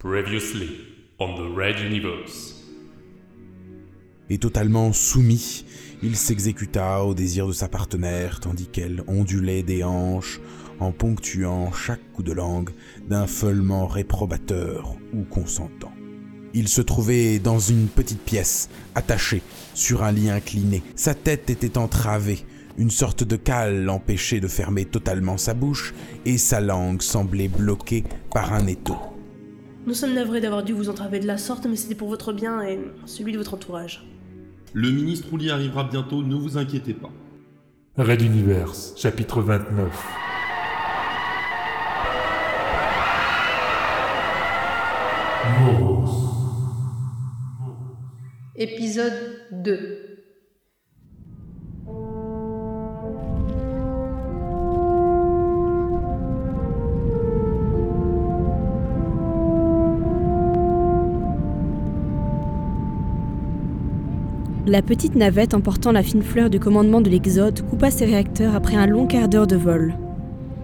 Previously on the Red Universe. Et totalement soumis, il s'exécuta au désir de sa partenaire tandis qu'elle ondulait des hanches en ponctuant chaque coup de langue d'un feulement réprobateur ou consentant. Il se trouvait dans une petite pièce, attaché sur un lit incliné. Sa tête était entravée, une sorte de cale l'empêchait de fermer totalement sa bouche, et sa langue semblait bloquée par un étau. Nous sommes navrés d'avoir dû vous entraver de la sorte, mais c'était pour votre bien et celui de votre entourage. Le ministre Ouli arrivera bientôt, ne vous inquiétez pas. Red Universe, chapitre 29. Moros. Épisode 2 La petite navette emportant la fine fleur du commandement de l'Exode coupa ses réacteurs après un long quart d'heure de vol.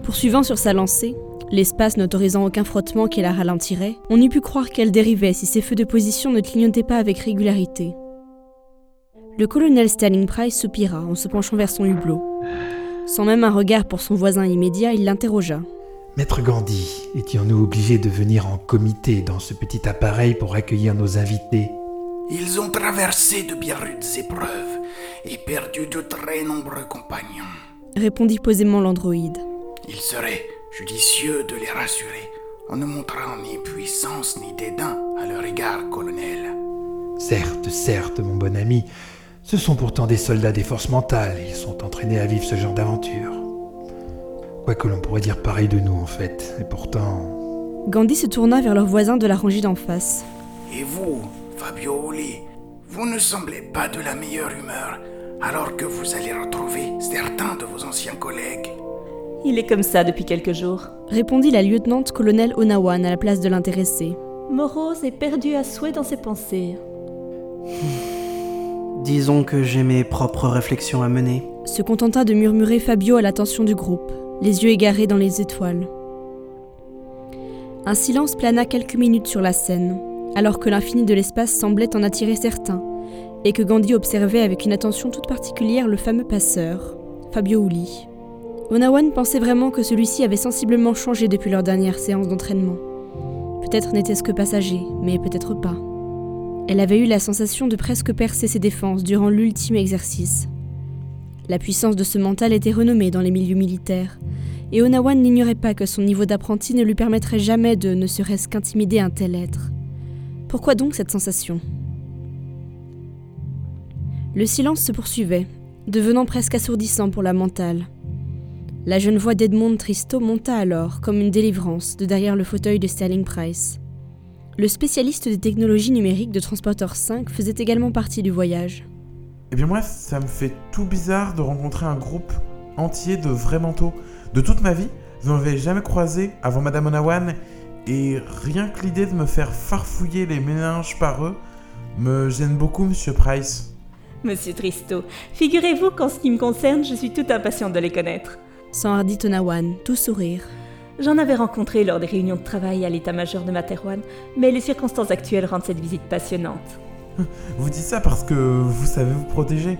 Poursuivant sur sa lancée, l'espace n'autorisant aucun frottement qui la ralentirait, on eût pu croire qu'elle dérivait si ses feux de position ne clignotaient pas avec régularité. Le colonel Stanley Price soupira en se penchant vers son hublot. Sans même un regard pour son voisin immédiat, il l'interrogea. Maître Gandhi, étions-nous obligés de venir en comité dans ce petit appareil pour accueillir nos invités? Ils ont traversé de bien rudes épreuves et perdu de très nombreux compagnons. Répondit posément l'androïde. Il serait judicieux de les rassurer en ne montrant ni puissance ni dédain à leur égard, colonel. Certes, certes, mon bon ami, ce sont pourtant des soldats des forces mentales, ils sont entraînés à vivre ce genre d'aventure. Quoique l'on pourrait dire pareil de nous en fait, et pourtant... Gandhi se tourna vers leur voisin de la rangée d'en face. Et vous, Fabio Oli, vous ne semblez pas de la meilleure humeur alors que vous allez retrouver certains de vos anciens collègues. Il est comme ça depuis quelques jours. Répondit la lieutenant-colonel Onawan à la place de l'intéressé. Moros est perdu à souhait dans ses pensées. Disons que j'ai mes propres réflexions à mener. Se contenta de murmurer Fabio à l'attention du groupe, les yeux égarés dans les étoiles. Un silence plana quelques minutes sur la scène, alors que l'infini de l'espace semblait en attirer certains, et que Gandhi observait avec une attention toute particulière le fameux passeur, Fabio Uli. Onawan pensait vraiment que celui-ci avait sensiblement changé depuis leur dernière séance d'entraînement. Peut-être n'était-ce que passager, mais peut-être pas. Elle avait eu la sensation de presque percer ses défenses durant l'ultime exercice. La puissance de ce mental était renommée dans les milieux militaires, et Onawan n'ignorait pas que son niveau d'apprenti ne lui permettrait jamais de ne serait-ce qu'intimider un tel être. Pourquoi donc cette sensation? Le silence se poursuivait, devenant presque assourdissant pour la mentale. La jeune voix d'Edmond Tristo monta alors, comme une délivrance, de derrière le fauteuil de Sterling Price. Le spécialiste des technologies numériques de Transporteur 5 faisait également partie du voyage. Eh bien moi, ça me fait tout bizarre de rencontrer un groupe entier de vrais manteaux. De toute ma vie, je n'en avais jamais croisé avant Madame Onawan, et rien que l'idée de me faire farfouiller les méninges par eux me gêne beaucoup, Monsieur Price. Monsieur Tristo, figurez-vous qu'en ce qui me concerne, je suis tout impatient de les connaître. S'enhardit Onawan, tout sourire. J'en avais rencontré lors des réunions de travail à l'état-major de Materwan, mais les circonstances actuelles rendent cette visite passionnante. Vous dites ça parce que vous savez vous protéger.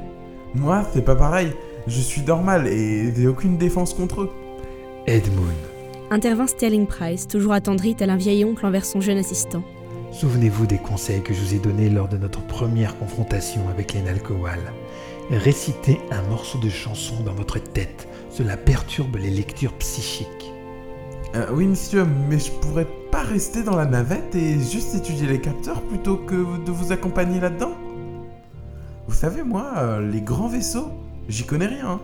Moi, c'est pas pareil. Je suis normal et j'ai aucune défense contre eux. Edmund, Intervint Sterling Price, toujours attendri tel un vieil oncle envers son jeune assistant. souvenez-vous des conseils que je vous ai donnés lors de notre première confrontation avec les Nalkowal. Récitez un morceau de chanson dans votre tête, cela perturbe les lectures psychiques. Euh, oui, monsieur, mais je pourrais pas rester dans la navette et juste étudier les capteurs plutôt que de vous accompagner là-dedans Vous savez, moi, euh, les grands vaisseaux, j'y connais rien. hein.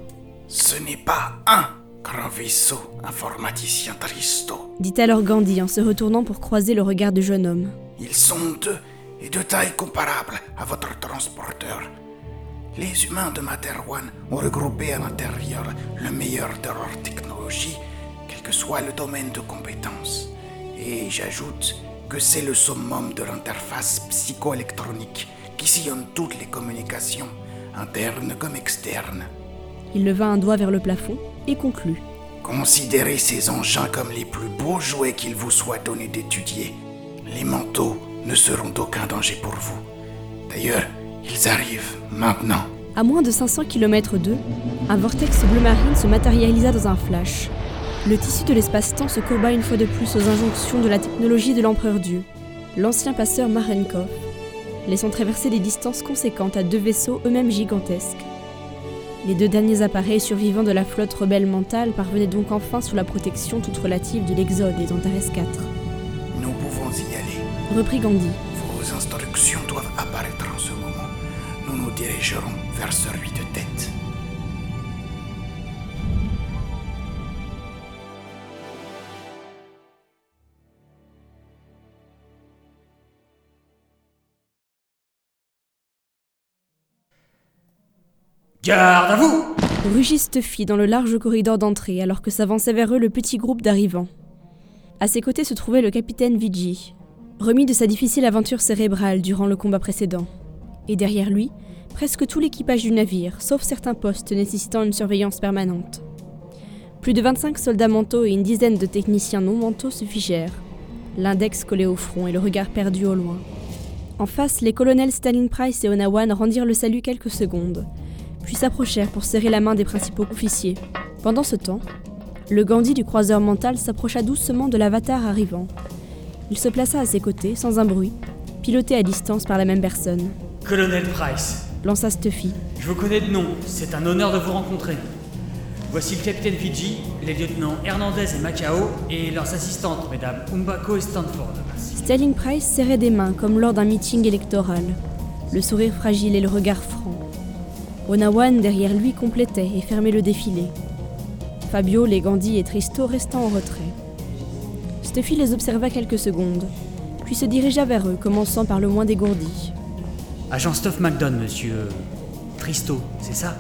Ce n'est pas un grand vaisseau informaticien Tristo. Dit alors Gandhi en se retournant pour croiser le regard du jeune homme. Ils sont deux et de taille comparable à votre transporteur. Les humains de Materwan ont regroupé à l'intérieur le meilleur de leur technologie, quel que soit le domaine de compétence. Et j'ajoute que c'est le summum de l'interface psychoélectronique qui sillonne toutes les communications, internes comme externes. Il leva un doigt vers le plafond et conclut. Considérez ces engins comme les plus beaux jouets qu'il vous soit donné d'étudier. Les manteaux ne seront d'aucun danger pour vous. D'ailleurs, ils arrivent maintenant. À moins de 500 km d'eux, un vortex bleu marine se matérialisa dans un flash. Le tissu de l'espace-temps se courba une fois de plus aux injonctions de la technologie de l'empereur Dieu, l'ancien passeur Marenkov, laissant traverser des distances conséquentes à deux vaisseaux eux-mêmes gigantesques. Les deux derniers appareils survivants de la flotte rebelle mentale parvenaient donc enfin sous la protection toute relative de l'Exode et d'Antares 4. Nous pouvons y aller. Reprit Gandhi. Vos instructions doivent apparaître en ce moment. Nous nous dirigerons vers celui de tête. Garde à vous Rugit Stuffy dans le large corridor d'entrée alors que s'avançait vers eux le petit groupe d'arrivants. À ses côtés se trouvait le capitaine Vigi, remis de sa difficile aventure cérébrale durant le combat précédent. Et derrière lui, presque tout l'équipage du navire, sauf certains postes nécessitant une surveillance permanente. Plus de 25 soldats mentaux et une dizaine de techniciens non mentaux se figèrent, l'index collé au front et le regard perdu au loin. En face, les colonels Stalin Price et Onawan rendirent le salut quelques secondes, puis s'approchèrent pour serrer la main des principaux officiers. Pendant ce temps, le Gandhi du croiseur mental s'approcha doucement de l'avatar arrivant. Il se plaça à ses côtés, sans un bruit, piloté à distance par la même personne. Colonel Price, Lança Stuffy. je vous connais de nom, c'est un honneur de vous rencontrer. Voici le capitaine Fiji, les lieutenants Hernandez et Macao, et leurs assistantes, mesdames Umbako et Stanford. Sterling Price serrait des mains comme lors d'un meeting électoral, le sourire fragile et le regard franc. Onawan derrière lui complétait et fermait le défilé. Fabio, les Gandhi et Tristo restant en retrait. Stuffy les observa quelques secondes, puis se dirigea vers eux, commençant par le moins dégourdi. Agent Stoff McDon, monsieur. Tristo, c'est ça?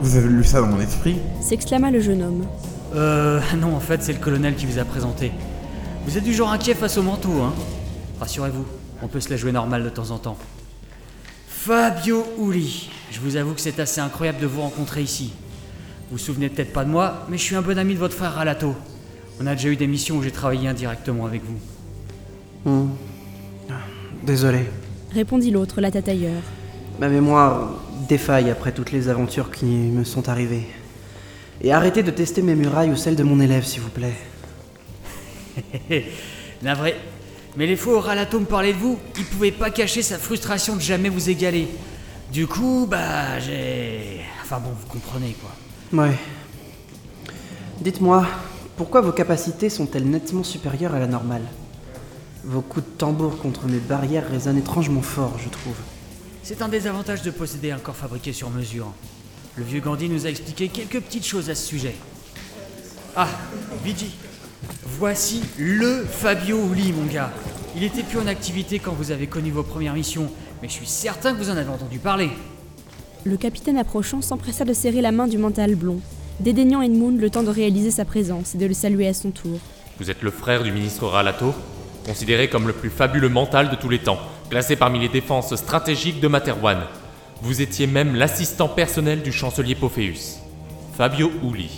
Vous avez lu ça dans mon esprit S'exclama le jeune homme. Euh. Non, en fait, c'est le colonel qui vous a présenté. Vous êtes du genre inquiet face au manteau, hein? Rassurez-vous, on peut se la jouer normal de temps en temps. Fabio Uli, je vous avoue que c'est assez incroyable de vous rencontrer ici. Vous vous souvenez peut-être pas de moi, mais je suis un bon ami de votre frère Ralato. On a déjà eu des missions où j'ai travaillé indirectement avec vous. Hmm. Désolé. Répondit l'autre, la tête ailleurs. Ma mémoire défaille après toutes les aventures qui me sont arrivées. Et arrêtez de tester mes murailles ou celles de mon élève, s'il vous plaît. Navré. Mais les fois où Ralato me parlait de vous, il pouvait pas cacher sa frustration de jamais vous égaler. Du coup, bah, j'ai. Enfin bon, vous comprenez quoi. Ouais. Dites-moi, pourquoi vos capacités sont-elles nettement supérieures à la normale? Vos coups de tambour contre mes barrières résonnent étrangement fort, je trouve. C'est un des avantages de posséder un corps fabriqué sur mesure. Le vieux Gandhi nous a expliqué quelques petites choses à ce sujet. Ah, Vigi. Voici le Fabio Uli, mon gars. Il était plus en activité quand vous avez connu vos premières missions, mais je suis certain que vous en avez entendu parler. Le capitaine approchant s'empressa de serrer la main du mental blond, dédaignant Edmund le temps de réaliser sa présence et de le saluer à son tour. Vous êtes le frère du ministre Ralato, considéré comme le plus fabuleux mental de tous les temps, classé parmi les défenses stratégiques de Materwan. Vous étiez même l'assistant personnel du chancelier Pophéus. Fabio Uli.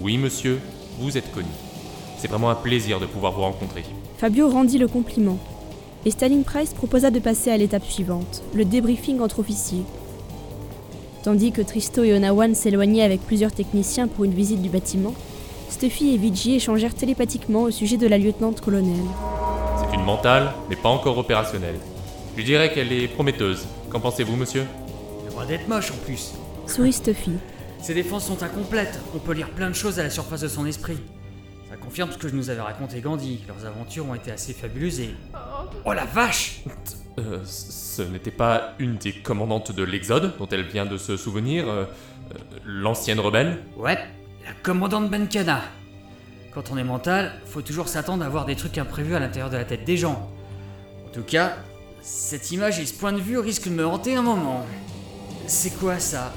Oui, monsieur, vous êtes connu. C'est vraiment un plaisir de pouvoir vous rencontrer. Fabio rendit le compliment, et Stalin Price proposa de passer à l'étape suivante, le débriefing entre officiers. Tandis que Tristo et Onawan s'éloignaient avec plusieurs techniciens pour une visite du bâtiment, Stuffy et Vigi échangèrent télépathiquement au sujet de la lieutenant-colonel. C'est une mentale, mais pas encore opérationnelle. Je dirais qu'elle est prometteuse. Qu'en pensez-vous, monsieur? Le droit d'être moche en plus. Sourit Stuffy. Ses défenses sont incomplètes. On peut lire plein de choses à la surface de son esprit. Confirme ce que je nous avais raconté Gandhi. Leurs aventures ont été assez fabuleuses et. Oh la vache Euh, ce n'était pas une des commandantes de l'Exode dont elle vient de se souvenir euh, euh, L'ancienne rebelle? Ouais, la commandante Benkana. Quand on est mental, faut toujours s'attendre à voir des trucs imprévus à l'intérieur de la tête des gens. En tout cas, cette image et ce point de vue risquent de me hanter un moment. C'est quoi ça?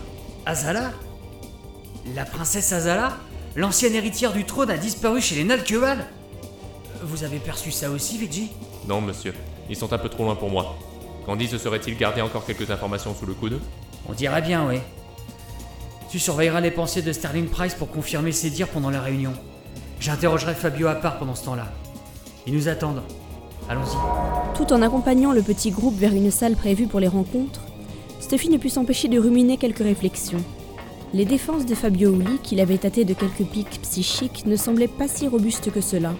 Azala? La princesse Azala? L'ancienne héritière du trône a disparu chez les Nalkewal Vous avez perçu ça aussi, Vigi Non, monsieur. Ils sont un peu trop loin pour moi. Candy se serait-il gardé encore quelques informations sous le coude? On dirait bien, oui. Tu surveilleras les pensées de Sterling Price pour confirmer ses dires pendant la réunion. J'interrogerai Fabio à part pendant ce temps-là. Ils nous attendent. Allons-y. Tout en accompagnant le petit groupe vers une salle prévue pour les rencontres, Stuffy ne put s'empêcher de ruminer quelques réflexions. Les défenses de Fabio Uli, qu'il avait tâté de quelques pics psychiques, ne semblaient pas si robustes que cela.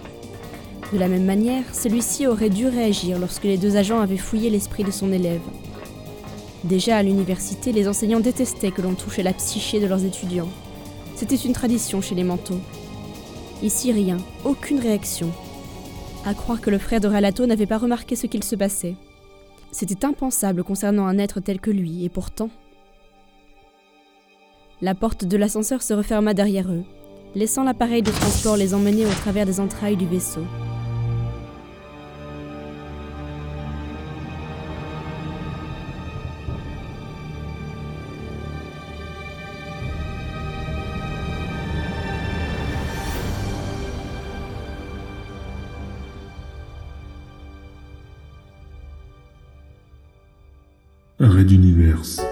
De la même manière, celui-ci aurait dû réagir lorsque les deux agents avaient fouillé l'esprit de son élève. Déjà à l'université, les enseignants détestaient que l'on touchait la psyché de leurs étudiants. C'était une tradition chez les manteaux. Ici rien, aucune réaction. À croire que le frère de Ralato n'avait pas remarqué ce qu'il se passait. C'était impensable concernant un être tel que lui, et pourtant... La porte de l'ascenseur se referma derrière eux, laissant l'appareil de transport les emmener au travers des entrailles du vaisseau. Red Universe.